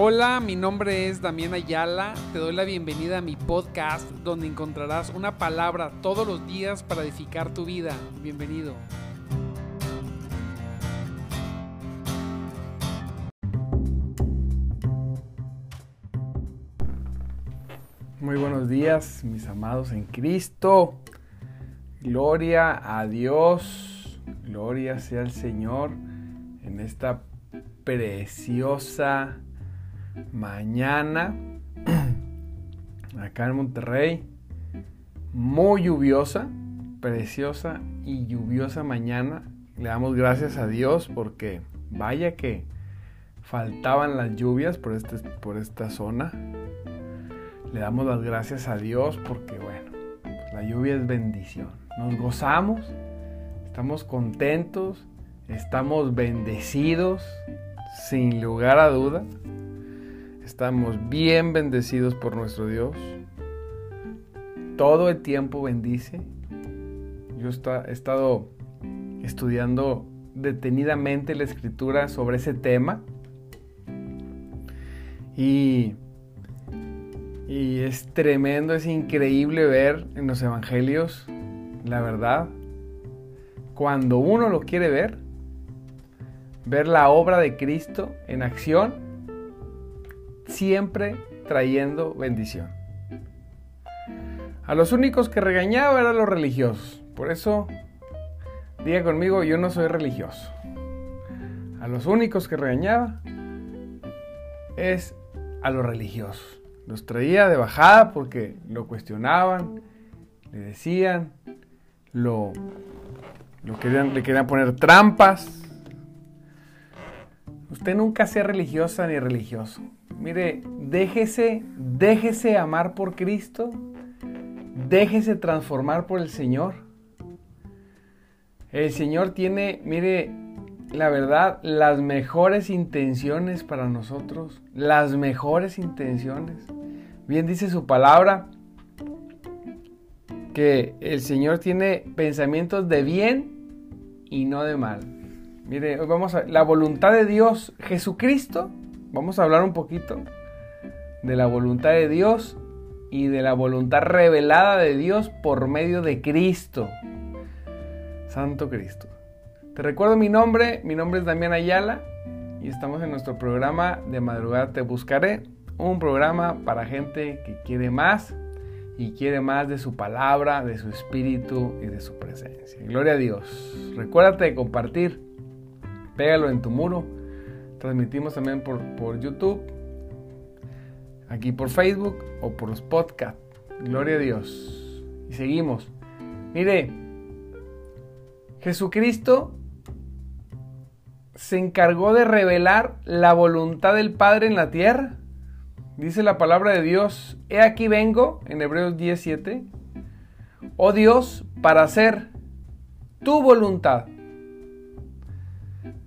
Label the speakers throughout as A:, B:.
A: Hola, mi nombre es Damián Ayala. Te doy la bienvenida a mi podcast donde encontrarás una palabra todos los días para edificar tu vida. Bienvenido. Muy buenos días, mis amados en Cristo. Gloria a Dios. Gloria sea el Señor en esta preciosa mañana acá en Monterrey. Muy lluviosa, preciosa y lluviosa mañana. Le damos gracias a Dios porque vaya que faltaban las lluvias por, este, por esta zona. Le damos las gracias a Dios porque, bueno, la lluvia es bendición. Nos gozamos, estamos contentos, estamos bendecidos, sin lugar a duda. Estamos bien bendecidos por nuestro Dios. Todo el tiempo bendice. Yo he estado estudiando detenidamente la escritura sobre ese tema. Y, y es tremendo, es increíble ver en los evangelios la verdad. Cuando uno lo quiere ver, ver la obra de Cristo en acción, siempre trayendo bendición. A los únicos que regañaba eran los religiosos. Por eso, diga conmigo, yo no soy religioso. A los únicos que regañaba es a los religiosos. Los traía de bajada porque lo cuestionaban, le decían, lo, lo querían, le querían poner trampas. Usted nunca sea religiosa ni religioso. Mire, déjese, déjese amar por Cristo, déjese transformar por el Señor. El Señor tiene, mire, la verdad, las mejores intenciones para nosotros, las mejores intenciones. Bien dice su palabra que el Señor tiene pensamientos de bien y no de mal. Mire, hoy vamos a la voluntad de Dios, Jesucristo Vamos a hablar un poquito de la voluntad de Dios y de la voluntad revelada de Dios por medio de Cristo. Santo Cristo. Te recuerdo mi nombre, mi nombre es Damián Ayala y estamos en nuestro programa de madrugada Te Buscaré, un programa para gente que quiere más y quiere más de su palabra, de su espíritu y de su presencia. Gloria a Dios. Recuérdate de compartir, pégalo en tu muro Transmitimos también por, por YouTube, aquí por Facebook o por los podcasts. Gloria a Dios. Y seguimos. Mire, Jesucristo se encargó de revelar la voluntad del Padre en la tierra. Dice la palabra de Dios, he aquí vengo, en Hebreos 17, oh Dios, para hacer tu voluntad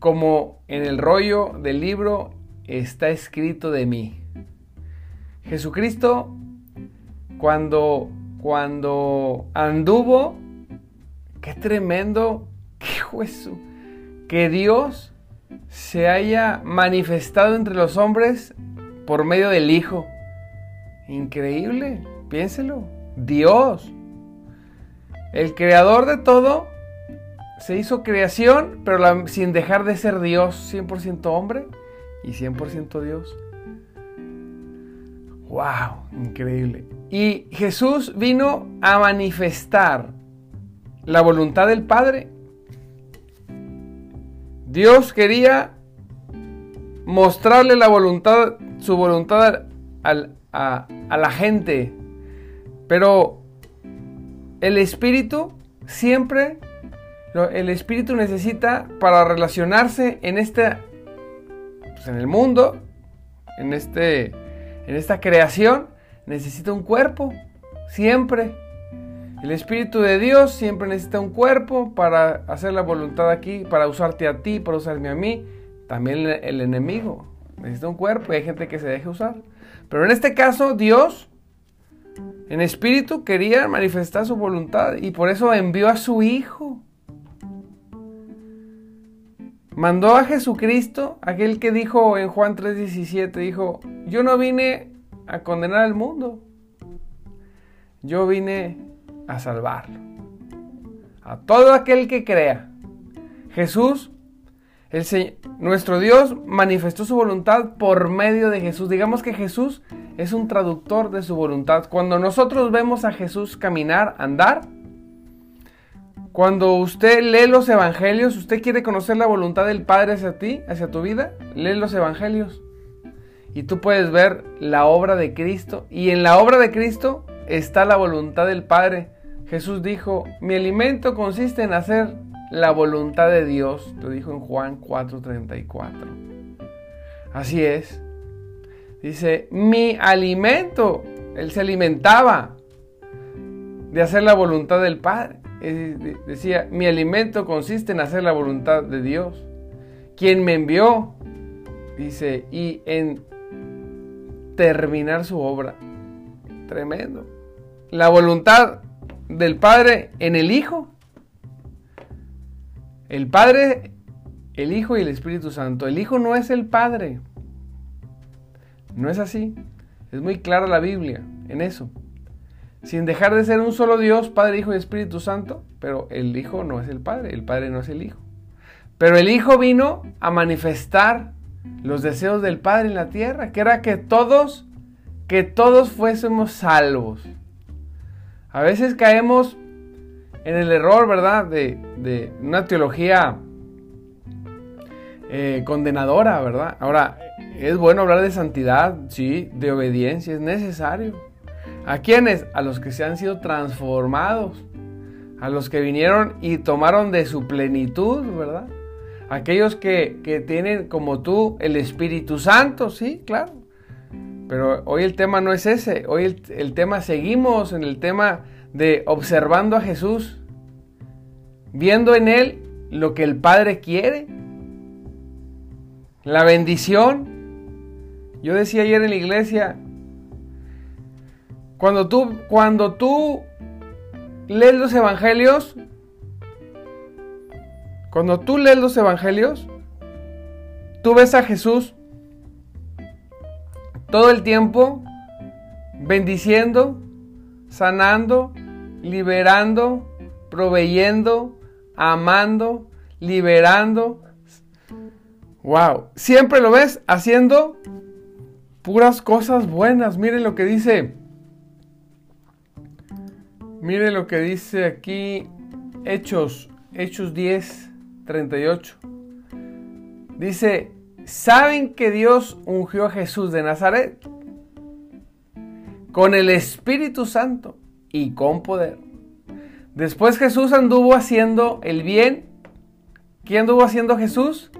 A: como en el rollo del libro está escrito de mí. Jesucristo, cuando, cuando anduvo, qué tremendo, qué juez, que Dios se haya manifestado entre los hombres por medio del Hijo. Increíble, piénselo. Dios, el creador de todo, se hizo creación, pero sin dejar de ser Dios, 100% hombre y 100% Dios. ¡Wow! Increíble. Y Jesús vino a manifestar la voluntad del Padre. Dios quería mostrarle la voluntad, su voluntad a la gente. Pero el Espíritu siempre el espíritu necesita para relacionarse en este, pues, en el mundo, en este, en esta creación, necesita un cuerpo, siempre. El espíritu de Dios siempre necesita un cuerpo para hacer la voluntad aquí, para usarte a ti, para usarme a mí. También el enemigo necesita un cuerpo y hay gente que se deja usar. Pero en este caso, Dios en espíritu quería manifestar su voluntad y por eso envió a su Hijo mandó a Jesucristo, aquel que dijo en Juan 3:17, dijo, yo no vine a condenar al mundo, yo vine a salvarlo. A todo aquel que crea. Jesús, el nuestro Dios manifestó su voluntad por medio de Jesús. Digamos que Jesús es un traductor de su voluntad. Cuando nosotros vemos a Jesús caminar, andar, cuando usted lee los evangelios, usted quiere conocer la voluntad del Padre hacia ti, hacia tu vida, lee los evangelios. Y tú puedes ver la obra de Cristo. Y en la obra de Cristo está la voluntad del Padre. Jesús dijo, mi alimento consiste en hacer la voluntad de Dios. Lo dijo en Juan 4:34. Así es. Dice, mi alimento. Él se alimentaba de hacer la voluntad del Padre. Decía, mi alimento consiste en hacer la voluntad de Dios, quien me envió, dice, y en terminar su obra. Tremendo. La voluntad del Padre en el Hijo. El Padre, el Hijo y el Espíritu Santo. El Hijo no es el Padre. No es así. Es muy clara la Biblia en eso sin dejar de ser un solo Dios, Padre, Hijo y Espíritu Santo, pero el Hijo no es el Padre, el Padre no es el Hijo. Pero el Hijo vino a manifestar los deseos del Padre en la tierra, que era que todos, que todos fuésemos salvos. A veces caemos en el error, ¿verdad? De, una teología eh, condenadora, ¿verdad? Ahora, es bueno hablar de santidad, sí, de obediencia, es necesario. ¿A quiénes? A los que se han sido transformados, a los que vinieron y tomaron de su plenitud, ¿verdad? Aquellos que, tienen como tú el Espíritu Santo, sí, claro. Pero hoy el tema no es ese, hoy el tema seguimos en el tema de observando a Jesús, viendo en Él lo que el Padre quiere, la bendición. Yo decía ayer en la iglesia, cuando tú, cuando tú lees los evangelios, cuando tú lees los evangelios, tú ves a Jesús todo el tiempo bendiciendo, sanando, liberando, proveyendo, amando, liberando. Wow, siempre lo ves haciendo puras cosas buenas. Miren lo que dice Mire lo que dice aquí Hechos, Hechos 10, 38. Dice, ¿saben que Dios ungió a Jesús de Nazaret? Con el Espíritu Santo y con poder. Después Jesús anduvo haciendo el bien. ¿Qué anduvo haciendo Jesús?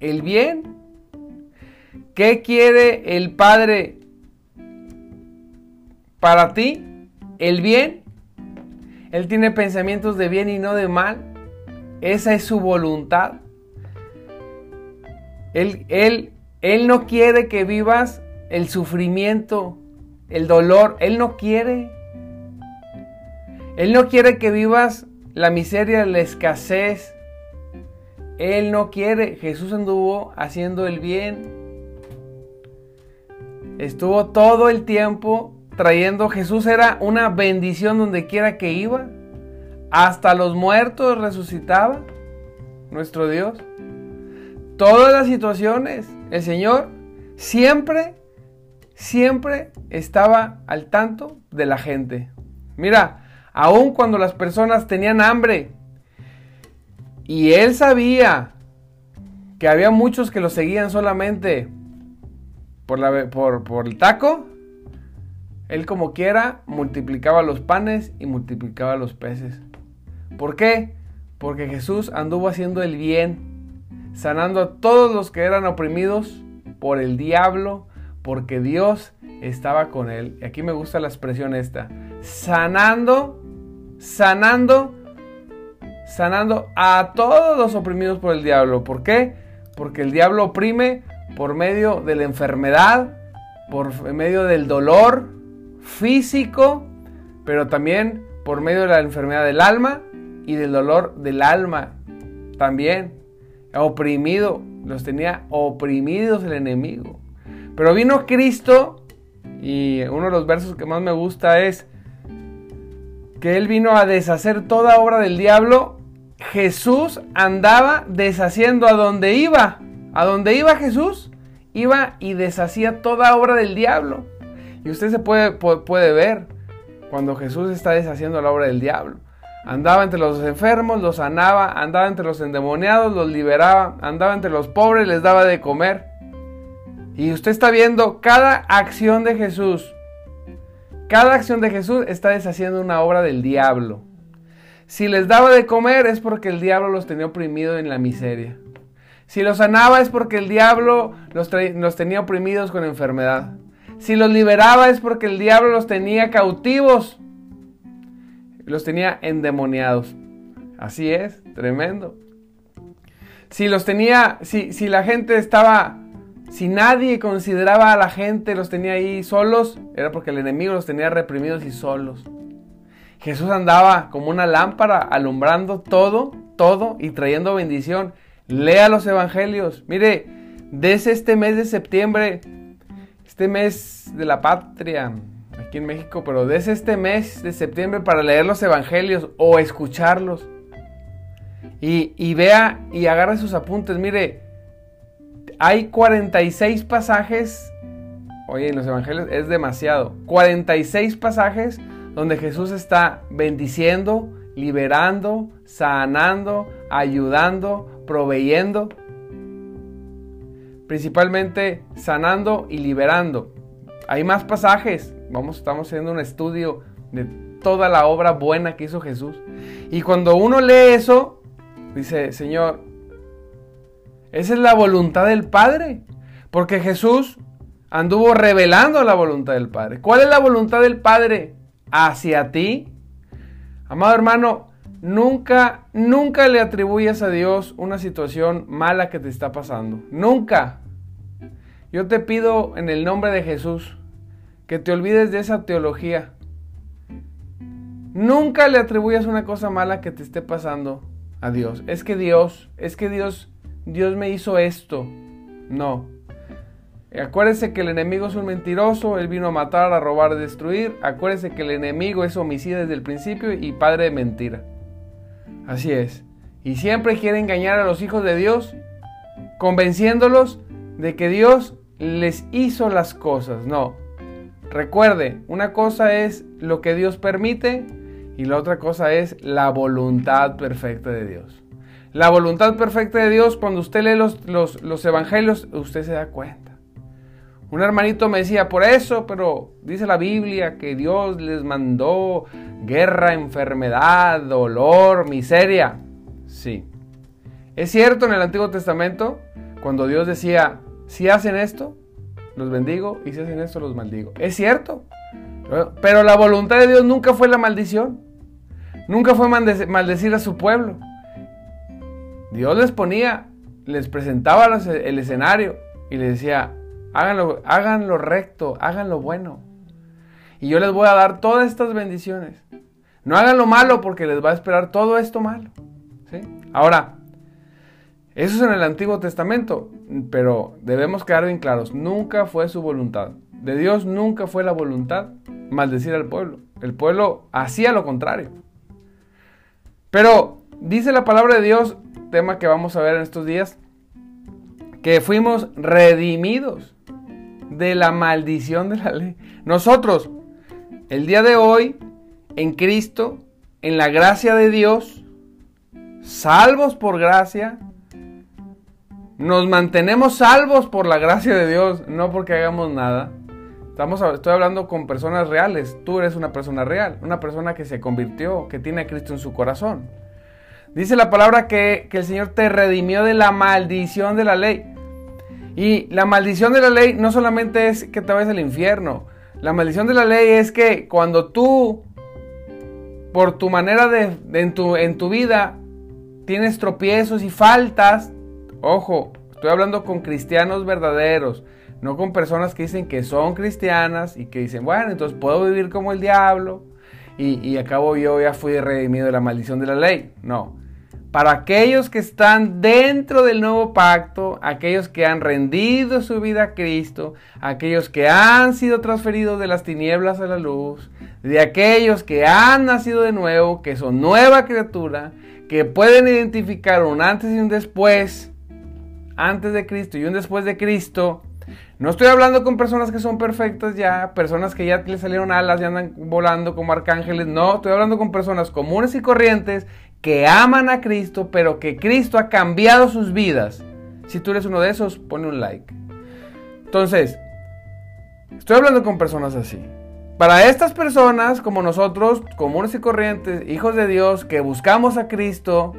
A: El bien. ¿Qué quiere el Padre para ti? El bien. Él tiene pensamientos de bien y no de mal. Esa es su voluntad. Él, él, él no quiere que vivas el sufrimiento, el dolor. Él no quiere. Él no quiere que vivas la miseria, la escasez. Él no quiere. Jesús anduvo haciendo el bien. Estuvo todo el tiempo trayendo, Jesús era una bendición donde quiera que iba. Hasta los muertos resucitaba nuestro Dios. Todas las situaciones, el Señor siempre, siempre estaba al tanto de la gente. Mira, aun cuando las personas tenían hambre y Él sabía que había muchos que lo seguían solamente por, el taco, él como quiera multiplicaba los panes y multiplicaba los peces. ¿Por qué? Porque Jesús anduvo haciendo el bien, sanando a todos los que eran oprimidos por el diablo, porque Dios estaba con él. Y aquí me gusta la expresión esta. Sanando, sanando, sanando a todos los oprimidos por el diablo. ¿Por qué? Porque el diablo oprime por medio de la enfermedad, por medio del dolor, físico, pero también por medio de la enfermedad del alma y del dolor del alma también. oprimido, los tenía oprimidos el enemigo. Pero vino Cristo y uno de los versos que más me gusta es que Él vino a deshacer toda obra del diablo. Jesús andaba deshaciendo a donde iba. A donde iba Jesús, iba y deshacía toda obra del diablo. Y usted se puede, puede ver cuando Jesús está deshaciendo la obra del diablo. Andaba entre los enfermos, los sanaba, andaba entre los endemoniados, los liberaba, andaba entre los pobres, les daba de comer. Y usted está viendo cada acción de Jesús. Cada acción de Jesús está deshaciendo una obra del diablo. Si les daba de comer es porque el diablo los tenía oprimido en la miseria. Si los sanaba es porque el diablo los, los tenía oprimidos con enfermedad. Si los liberaba es porque el diablo los tenía cautivos los tenía endemoniados. Así es, tremendo. Si los tenía, si, si la gente estaba, si nadie consideraba a la gente, los tenía ahí solos, era porque el enemigo los tenía reprimidos y solos. Jesús andaba como una lámpara alumbrando todo, todo y trayendo bendición. Lea los evangelios. Mire, desde este mes de septiembre, este mes de la patria, aquí en México, pero desde este mes de septiembre para leer los evangelios o escucharlos. Y, vea y agarre sus apuntes. Mire, hay 46 pasajes. Oye, en los evangelios es demasiado. 46 pasajes donde Jesús está bendiciendo, liberando, sanando, ayudando, proveyendo. Principalmente sanando y liberando. Hay más pasajes. Vamos, estamos haciendo un estudio de toda la obra buena que hizo Jesús. Y cuando uno lee eso, dice, Señor, esa es la voluntad del Padre. Porque Jesús anduvo revelando la voluntad del Padre. ¿Cuál es la voluntad del Padre hacia ti? Amado hermano, nunca, nunca le atribuyas a Dios una situación mala que te está pasando. Nunca. Yo te pido en el nombre de Jesús que te olvides de esa teología. Nunca le atribuyas una cosa mala que te esté pasando a Dios. Es que Dios, es que Dios, Dios me hizo esto. No. Acuérdese que el enemigo es un mentiroso, él vino a matar, a robar, a destruir. Acuérdese que el enemigo es homicida desde el principio y padre de mentira. Así es. Y siempre quiere engañar a los hijos de Dios, convenciéndolos de que Dios les hizo las cosas. No, Recuerde, una cosa es lo que Dios permite y la otra cosa es la voluntad perfecta de Dios. La voluntad perfecta de Dios, cuando usted lee los, los, evangelios, usted se da cuenta. Un hermanito me decía, por eso, pero dice la Biblia que Dios les mandó guerra, enfermedad, dolor, miseria. Sí. Es cierto en el Antiguo Testamento, cuando Dios decía, si hacen esto, los bendigo y si hacen esto los maldigo. Es cierto. Pero la voluntad de Dios nunca fue la maldición. Nunca fue maldecir a su pueblo. Dios les ponía, les presentaba el escenario y les decía, háganlo, hagan lo recto, hagan lo bueno. Y yo les voy a dar todas estas bendiciones. No hagan lo malo porque les va a esperar todo esto malo. ¿sí? Ahora, eso es en el Antiguo Testamento, pero debemos quedar bien claros, nunca fue su voluntad. De Dios nunca fue la voluntad maldecir al pueblo. El pueblo hacía lo contrario. Pero dice la palabra de Dios, tema que vamos a ver en estos días, que fuimos redimidos de la maldición de la ley. Nosotros, el día de hoy, en Cristo, en la gracia de Dios, salvos por gracia, nos mantenemos salvos por la gracia de Dios, no porque hagamos nada. Estamos, estoy hablando con personas reales. Tú eres una persona real, una persona que se convirtió, que tiene a Cristo en su corazón. Dice la palabra que, que el Señor te redimió de la maldición de la ley. Y la maldición de la ley no solamente es que te vayas al infierno. La maldición de la ley es que cuando tú, por tu manera de, en, tu, en tu vida, tienes tropiezos y faltas, Ojo, estoy hablando con cristianos verdaderos, no con personas que dicen que son cristianas y que dicen, bueno, entonces puedo vivir como el diablo y, y acabo yo ya fui redimido de la maldición de la ley. No. Para aquellos que están dentro del nuevo pacto, aquellos que han rendido su vida a Cristo, aquellos que han sido transferidos de las tinieblas a la luz, de aquellos que han nacido de nuevo, que son nueva criatura, que pueden identificar un antes y un después, antes de Cristo y un después de Cristo. No estoy hablando con personas que son perfectas ya, personas que ya le salieron alas y andan volando como arcángeles. No, estoy hablando con personas comunes y corrientes que aman a Cristo, pero que Cristo ha cambiado sus vidas. Si tú eres uno de esos, pone un like. Entonces, estoy hablando con personas así. Para estas personas, como nosotros, comunes y corrientes, hijos de Dios, que buscamos a Cristo,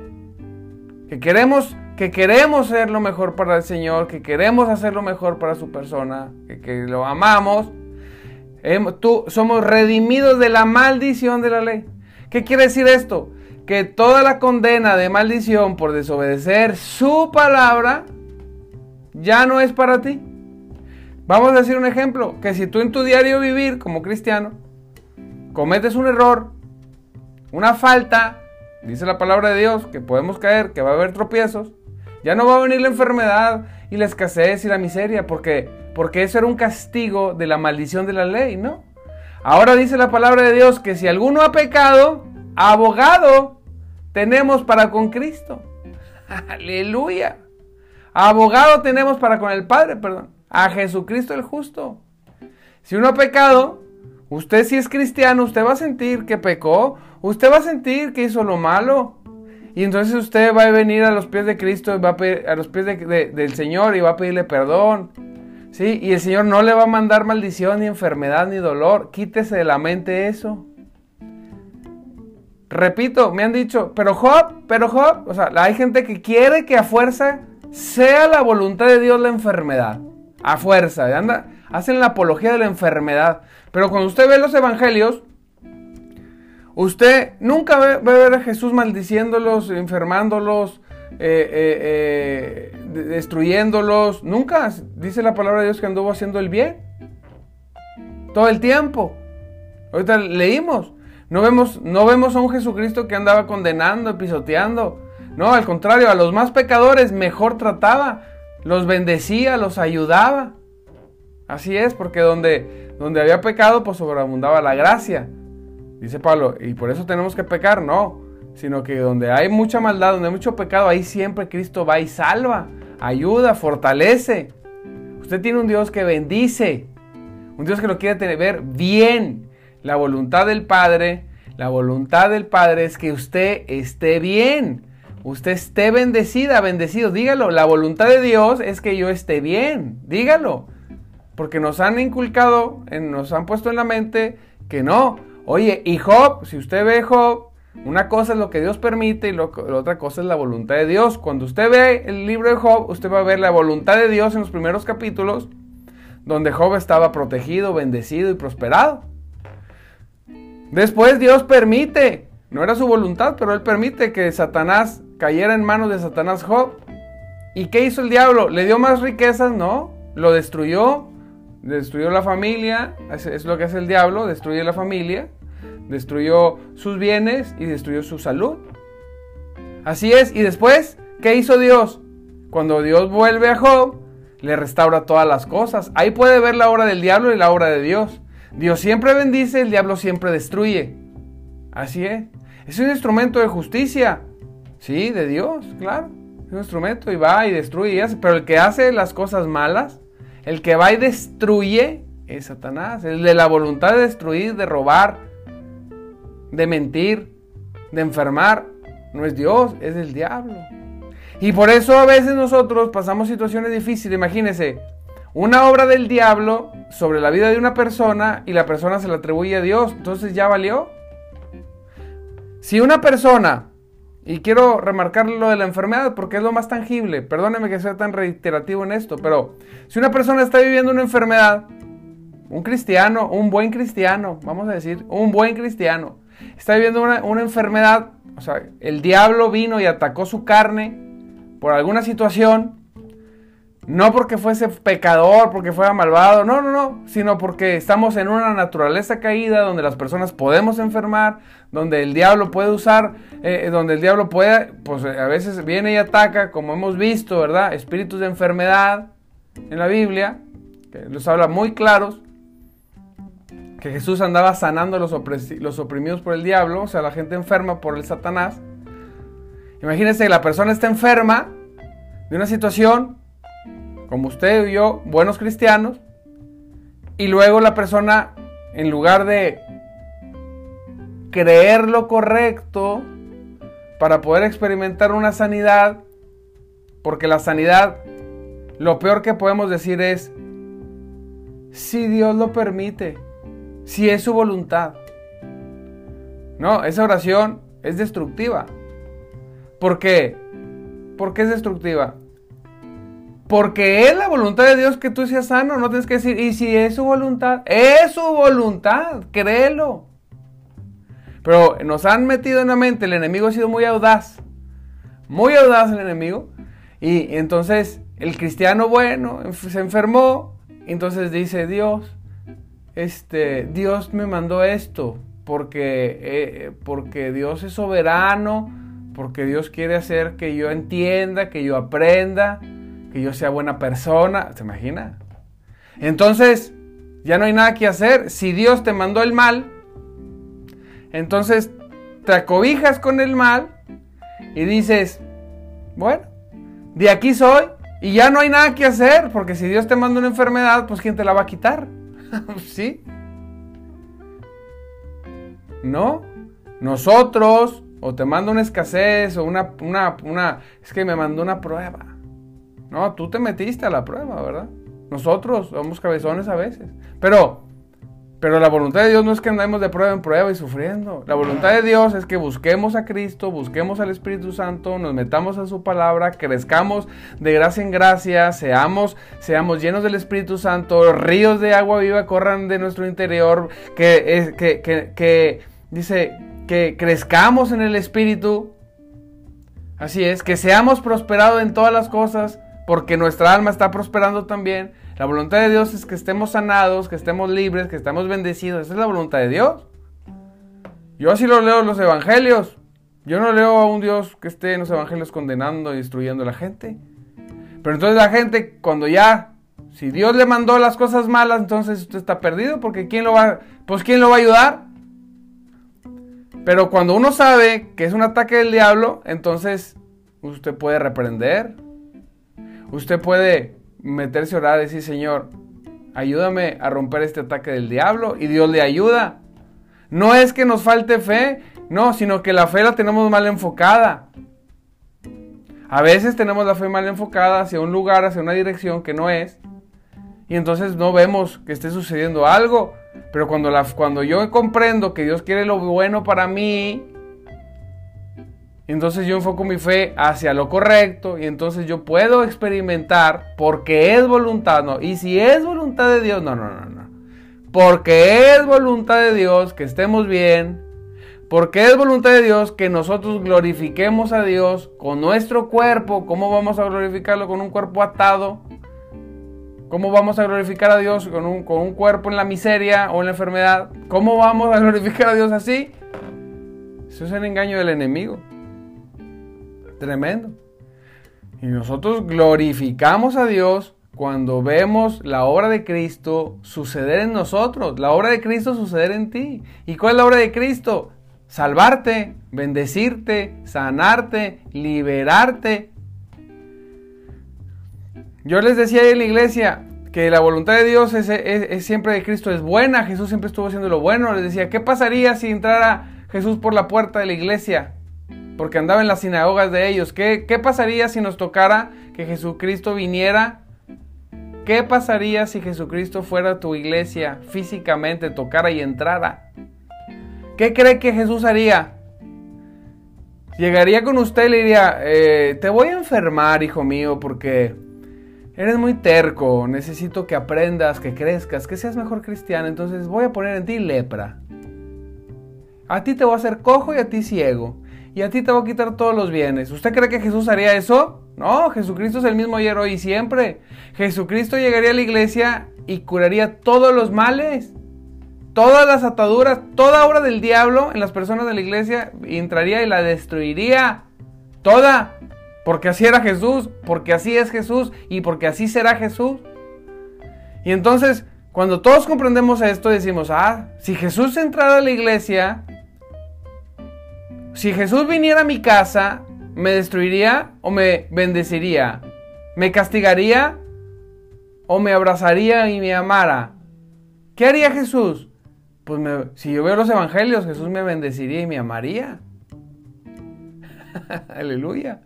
A: que queremos, que queremos ser lo mejor para el Señor, que queremos hacer lo mejor para su persona, que, lo amamos, tú, somos redimidos de la maldición de la ley. ¿Qué quiere decir esto? Que toda la condena de maldición por desobedecer su palabra ya no es para ti. Vamos a decir un ejemplo, que si tú en tu diario vivir como cristiano cometes un error, una falta, dice la palabra de Dios, que podemos caer, que va a haber tropiezos, ya no va a venir la enfermedad y la escasez y la miseria, porque, porque eso era un castigo de la maldición de la ley, ¿no? Ahora dice la palabra de Dios que si alguno ha pecado, abogado tenemos para con Cristo. Aleluya. Abogado tenemos para con el Padre, perdón. A Jesucristo el justo. Si uno ha pecado, usted si es cristiano, usted va a sentir que pecó. Usted va a sentir que hizo lo malo. Y entonces usted va a venir a los pies de Cristo, va a, a los pies del Señor y va a pedirle perdón. ¿Sí? Y el Señor no le va a mandar maldición, ni enfermedad, ni dolor. Quítese de la mente eso. Repito, me han dicho, pero Job, pero Job, o sea, hay gente que quiere que a fuerza sea la voluntad de Dios la enfermedad. A fuerza, anda, hacen la apología de la enfermedad. Pero cuando usted ve los evangelios, usted nunca ve, a ver a Jesús maldiciéndolos, enfermándolos, eh, eh, eh, destruyéndolos. Nunca dice la palabra de Dios que anduvo haciendo el bien. Todo el tiempo. Ahorita leímos. No vemos, no vemos a un Jesucristo que andaba condenando, pisoteando. No, al contrario, a los más pecadores mejor trataba, los bendecía, los ayudaba. Así es, porque donde, donde había pecado, pues sobreabundaba la gracia. Dice Pablo, y por eso tenemos que pecar, no, sino que donde hay mucha maldad, donde hay mucho pecado, ahí siempre Cristo va y salva, ayuda, fortalece. Usted tiene un Dios que bendice, un Dios que lo quiere tener, bien, la voluntad del Padre, la voluntad del Padre es que usted esté bien, usted esté bendecida, bendecido. Dígalo, la voluntad de Dios es que yo esté bien, dígalo. Porque nos han inculcado, nos han puesto en la mente que no. Oye, y Job, si usted ve Job, una cosa es lo que Dios permite y la otra cosa es la voluntad de Dios. Cuando usted ve el libro de Job, usted va a ver la voluntad de Dios en los primeros capítulos, donde Job estaba protegido, bendecido y prosperado. Después Dios permite, no era su voluntad, pero Él permite que Satanás cayera en manos de Satanás Job. ¿Y qué hizo el diablo? ¿Le dio más riquezas? No, lo destruyó, destruyó la familia, es, lo que hace el diablo, destruye la familia, destruyó sus bienes y destruyó su salud. Así es, y después, ¿qué hizo Dios? Cuando Dios vuelve a Job, le restaura todas las cosas. Ahí puede ver la obra del diablo y la obra de Dios. Dios siempre bendice, el diablo siempre destruye. Así es. Es un instrumento de justicia. Sí, de Dios, claro. Es un instrumento y va y destruye y hace. Pero el que hace las cosas malas, el que va y destruye, es Satanás. Es de la voluntad de destruir, de robar, de mentir, de enfermar. No es Dios, es el diablo. Y por eso a veces nosotros pasamos situaciones difíciles. Imagínense, una obra del diablo sobre la vida de una persona y la persona se la atribuye a Dios, entonces ya valió. Si una persona, y quiero remarcar lo de la enfermedad porque es lo más tangible, perdóneme que sea tan reiterativo en esto, pero si una persona está viviendo una enfermedad, un cristiano, un buen cristiano, vamos a decir, un buen cristiano, está viviendo una, una enfermedad, o sea, el diablo vino y atacó su carne por alguna situación, No porque fuese pecador, porque fuera malvado, no, no, no, sino porque estamos en una naturaleza caída donde las personas podemos enfermar, donde el diablo puede usar, eh, donde el diablo puede, pues a veces viene y ataca, como hemos visto, ¿verdad? Espíritus de enfermedad en la Biblia, que los habla muy claros, que Jesús andaba sanando los, los oprimidos por el diablo, o sea, la gente enferma por el Satanás. Imagínense que la persona está enferma de una situación como usted y yo, buenos cristianos, y luego la persona, en lugar de creer lo correcto para poder experimentar una sanidad, porque la sanidad, lo peor que podemos decir es, si Dios lo permite, si es su voluntad. No, esa oración es destructiva. ¿Por qué? ¿Por qué es destructiva? Porque es la voluntad de Dios que tú seas sano, no tienes que decir, y si es su voluntad, es su voluntad, créelo. Pero nos han metido en la mente, el enemigo ha sido muy audaz, muy audaz el enemigo, y entonces el cristiano bueno se enfermó, entonces dice Dios, este, Dios me mandó esto, porque, eh, porque Dios es soberano, porque Dios quiere hacer que yo entienda, que yo aprenda, que yo sea buena persona. ¿Se imagina? Entonces, ya no hay nada que hacer. Si Dios te mandó el mal, entonces te acobijas con el mal y dices, bueno, de aquí soy y ya no hay nada que hacer, porque si Dios te manda una enfermedad, pues ¿quién te la va a quitar? ¿Sí? ¿No? Nosotros, o te mando una escasez, o una, una, una, es que me mandó una prueba. No, tú te metiste a la prueba, ¿verdad? Nosotros somos cabezones a veces. Pero, pero la voluntad de Dios no es que andemos de prueba en prueba y sufriendo. La voluntad de Dios es que busquemos a Cristo, busquemos al Espíritu Santo, nos metamos a su palabra, crezcamos de gracia en gracia, seamos, seamos llenos del Espíritu Santo, ríos de agua viva corran de nuestro interior, que, que, que, que dice que crezcamos en el Espíritu. Así es, que seamos prosperados en todas las cosas porque nuestra alma está prosperando también. La voluntad de Dios es que estemos sanados, que estemos libres, que estemos bendecidos. Esa es la voluntad de Dios. Yo así lo leo en los evangelios. Yo no leo a un Dios que esté en los evangelios condenando y destruyendo a la gente. Pero entonces la gente, cuando ya, si Dios le mandó las cosas malas, entonces usted está perdido, porque ¿quién lo va, pues quién lo va a ayudar? Pero cuando uno sabe que es un ataque del diablo, entonces usted puede reprender, Usted puede meterse a orar y decir, Señor, ayúdame a romper este ataque del diablo y Dios le ayuda. No es que nos falte fe, no, sino que la fe la tenemos mal enfocada. A veces tenemos la fe mal enfocada hacia un lugar, hacia una dirección que no es. Y entonces no vemos que esté sucediendo algo. Pero cuando, cuando yo comprendo que Dios quiere lo bueno para mí, entonces yo enfoco mi fe hacia lo correcto y entonces yo puedo experimentar porque es voluntad, no. Y si es voluntad de Dios, no, no, no, no. Porque es voluntad de Dios que estemos bien. Porque es voluntad de Dios que nosotros glorifiquemos a Dios con nuestro cuerpo. ¿Cómo vamos a glorificarlo con un cuerpo atado? ¿Cómo vamos a glorificar a Dios con un, con un cuerpo en la miseria o en la enfermedad? ¿Cómo vamos a glorificar a Dios así? Eso es el engaño del enemigo. Tremendo. Y nosotros glorificamos a Dios cuando vemos la obra de Cristo suceder en nosotros, la obra de Cristo suceder en ti. ¿Y cuál es la obra de Cristo? Salvarte, bendecirte, sanarte, liberarte. Yo les decía en la iglesia que la voluntad de Dios es, siempre de Cristo, es buena. Jesús siempre estuvo haciendo lo bueno. Les decía, ¿qué pasaría si entrara Jesús por la puerta de la iglesia? Porque andaba en las sinagogas de ellos. ¿Qué, ¿Qué pasaría si nos tocara que Jesucristo viniera? ¿Qué pasaría si Jesucristo fuera a tu iglesia físicamente, tocara y entrara? ¿Qué cree que Jesús haría? Llegaría con usted y le diría, eh, te voy a enfermar, hijo mío, porque eres muy terco, necesito que aprendas, que crezcas, que seas mejor cristiano, entonces voy a poner en ti lepra. A ti te voy a hacer cojo y a ti ciego. Y a ti te voy a quitar todos los bienes. ¿Usted cree que Jesús haría eso? No, Jesucristo es el mismo ayer, hoy y siempre. Jesucristo llegaría a la iglesia y curaría todos los males, todas las ataduras, toda obra del diablo en las personas de la iglesia entraría y la destruiría. Toda. Porque así era Jesús, porque así es Jesús y porque así será Jesús. Y entonces, cuando todos comprendemos esto, decimos, ah, si Jesús entrara a la iglesia, si Jesús viniera a mi casa, ¿me destruiría o me bendeciría? ¿Me castigaría o me abrazaría y me amara? ¿Qué haría Jesús? Pues si yo veo los evangelios, Jesús me bendeciría y me amaría. Aleluya.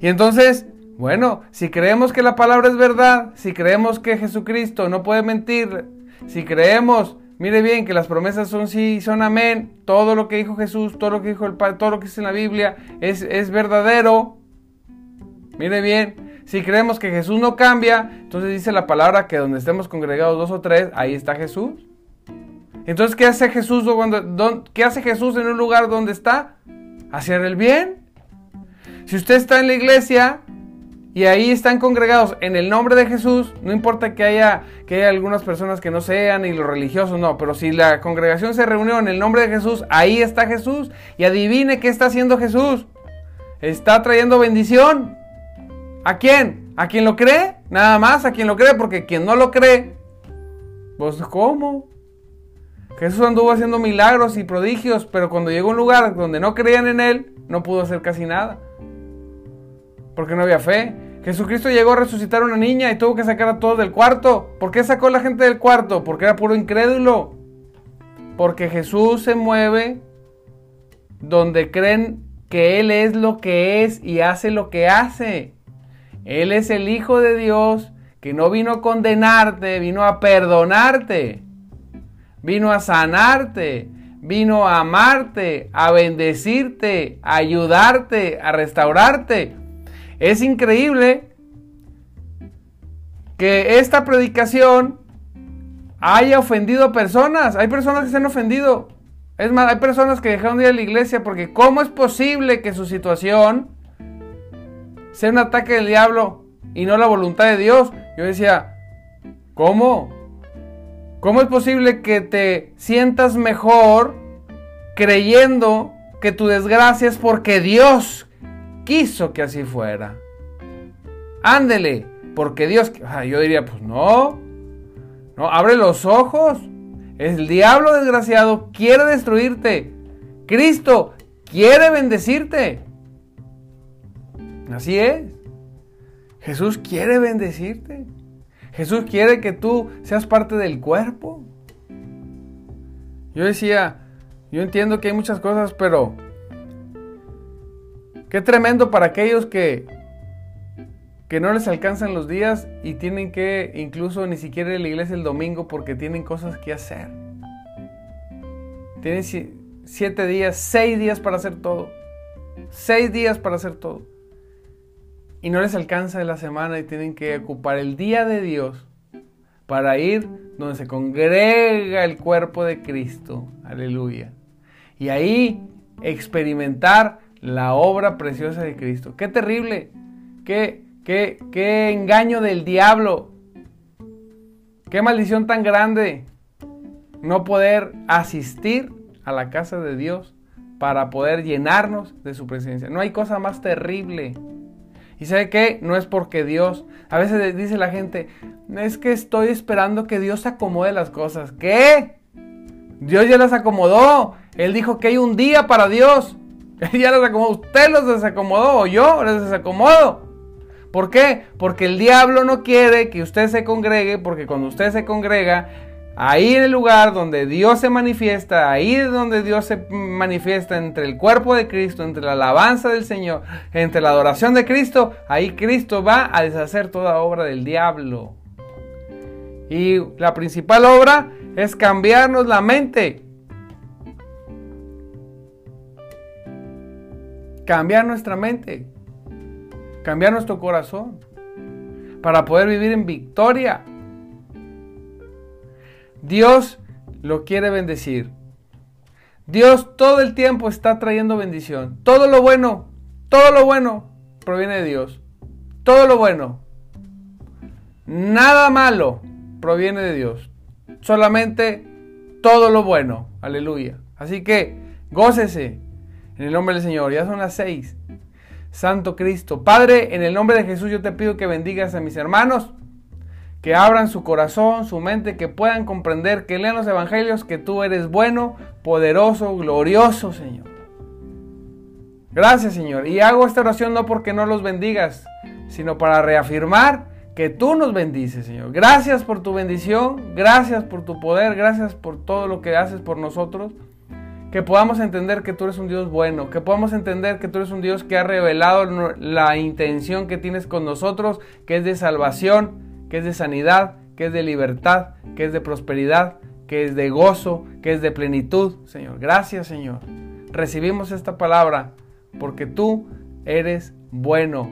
A: Y entonces, bueno, si creemos que la palabra es verdad, si creemos que Jesucristo no puede mentir, si creemos, mire bien, que las promesas son sí, son amén, todo lo que dijo Jesús, todo lo que dijo el Padre, todo lo que dice en la Biblia es, es verdadero. Mire bien, si creemos que Jesús no cambia, entonces dice la palabra que donde estemos congregados dos o tres, ahí está Jesús. Entonces, ¿qué hace Jesús, cuando, ¿qué hace Jesús en un lugar donde está? Hacer el bien. Si usted está en la iglesia y ahí están congregados en el nombre de Jesús, no importa que haya, que haya algunas personas que no sean y los religiosos no, pero si la congregación se reunió en el nombre de Jesús, ahí está Jesús. Y adivine qué está haciendo Jesús. Está trayendo bendición. ¿A quién? ¿A quien lo cree? Nada más, a quien lo cree, porque quien no lo cree, pues ¿cómo? Jesús anduvo haciendo milagros y prodigios, pero cuando llegó a un lugar donde no creían en Él, no pudo hacer casi nada porque no había fe. Jesucristo llegó a resucitar a una niña y tuvo que sacar a todos del cuarto. ¿Por qué sacó la gente del cuarto? Porque era puro incrédulo. Porque Jesús se mueve donde creen que Él es lo que es y hace lo que hace. Él es el Hijo de Dios que no vino a condenarte, vino a perdonarte, vino a sanarte, vino a amarte, a bendecirte, a ayudarte, a restaurarte. Es increíble que esta predicación haya ofendido a personas. Hay personas que se han ofendido. Es más, hay personas que dejaron de ir a la iglesia porque ¿cómo es posible que su situación sea un ataque del diablo y no la voluntad de Dios? Yo decía, ¿cómo? ¿Cómo es posible que te sientas mejor creyendo que tu desgracia es porque Dios quiso que así fuera. Ándele, porque Dios, yo diría, pues no, no, abre los ojos. El diablo desgraciado quiere destruirte. Cristo quiere bendecirte. Así es. Jesús quiere bendecirte. Jesús quiere que tú seas parte del cuerpo. Yo decía, yo entiendo que hay muchas cosas, pero Qué tremendo para aquellos que, que no les alcanzan los días y tienen que incluso ni siquiera ir a la iglesia el domingo porque tienen cosas que hacer. Tienen siete días, seis días para hacer todo. Seis días para hacer todo. Y no les alcanza la semana y tienen que ocupar el día de Dios para ir donde se congrega el cuerpo de Cristo. Aleluya. Y ahí experimentar la obra preciosa de Cristo. Qué terrible, qué, qué, qué engaño del diablo, qué maldición tan grande no poder asistir a la casa de Dios para poder llenarnos de su presencia. No hay cosa más terrible. ¿Y sabe qué? No es porque Dios, a veces dice la gente, es que estoy esperando que Dios acomode las cosas. ¿Qué? Dios ya las acomodó. Él dijo que hay un día para Dios. ya los. Usted los desacomodó o yo los desacomodo. ¿Por qué? Porque el diablo no quiere que usted se congregue, porque cuando usted se congrega, ahí en el lugar donde Dios se manifiesta, ahí donde Dios se manifiesta entre el cuerpo de Cristo, entre la alabanza del Señor, entre la adoración de Cristo, ahí Cristo va a deshacer toda obra del diablo. Y la principal obra es cambiarnos la mente. Cambiar nuestra mente, cambiar nuestro corazón, para poder vivir en victoria. Dios lo quiere bendecir. Dios todo el tiempo está trayendo bendición. Todo lo bueno, todo lo bueno proviene de Dios. Todo lo bueno. Nada malo proviene de Dios. Solamente todo lo bueno. Aleluya. Así que gócese en el nombre del Señor. Ya son las seis. Santo Cristo. Padre, en el nombre de Jesús yo te pido que bendigas a mis hermanos, que abran su corazón, su mente, que puedan comprender, que lean los evangelios, que tú eres bueno, poderoso, glorioso, Señor. Gracias, Señor. Y hago esta oración no porque no los bendigas, sino para reafirmar que tú nos bendices, Señor. Gracias por tu bendición, gracias por tu poder, gracias por todo lo que haces por nosotros que podamos entender que tú eres un Dios bueno, que podamos entender que tú eres un Dios que ha revelado la intención que tienes con nosotros, que es de salvación, que es de sanidad, que es de libertad, que es de prosperidad, que es de gozo, que es de plenitud, Señor. Gracias, Señor. Recibimos esta palabra porque tú eres bueno.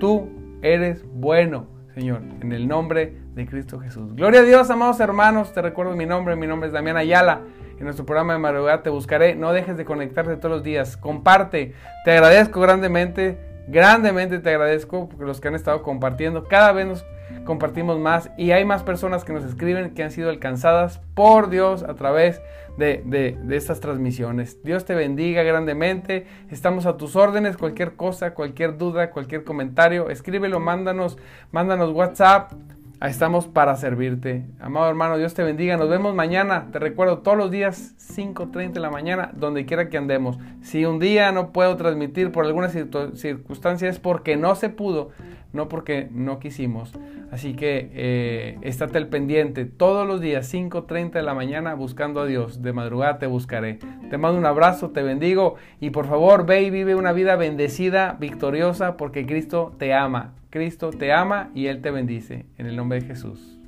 A: Tú eres bueno, Señor, en el nombre de Cristo Jesús. Gloria a Dios, amados hermanos. Te recuerdo mi nombre. Mi nombre es Damián Ayala en nuestro programa de madrugada Te Buscaré. No dejes de conectarte todos los días. Comparte. Te agradezco grandemente, grandemente te agradezco porque los que han estado compartiendo. Cada vez nos compartimos más y hay más personas que nos escriben que han sido alcanzadas por Dios a través de, de, estas transmisiones. Dios te bendiga grandemente. Estamos a tus órdenes. Cualquier cosa, cualquier duda, cualquier comentario, escríbelo, mándanos, mándanos WhatsApp estamos para servirte. Amado hermano, Dios te bendiga. Nos vemos mañana. Te recuerdo todos los días 5.30 de la mañana, donde quiera que andemos. Si un día no puedo transmitir por alguna circunstancia es porque no se pudo, no porque no quisimos. Así que eh, estate al pendiente todos los días, 5.30 de la mañana, buscando a Dios. De madrugada te buscaré. Te mando un abrazo, te bendigo y por favor ve y vive una vida bendecida, victoriosa, porque Cristo te ama. Cristo te ama y Él te bendice. En el nombre de Jesús.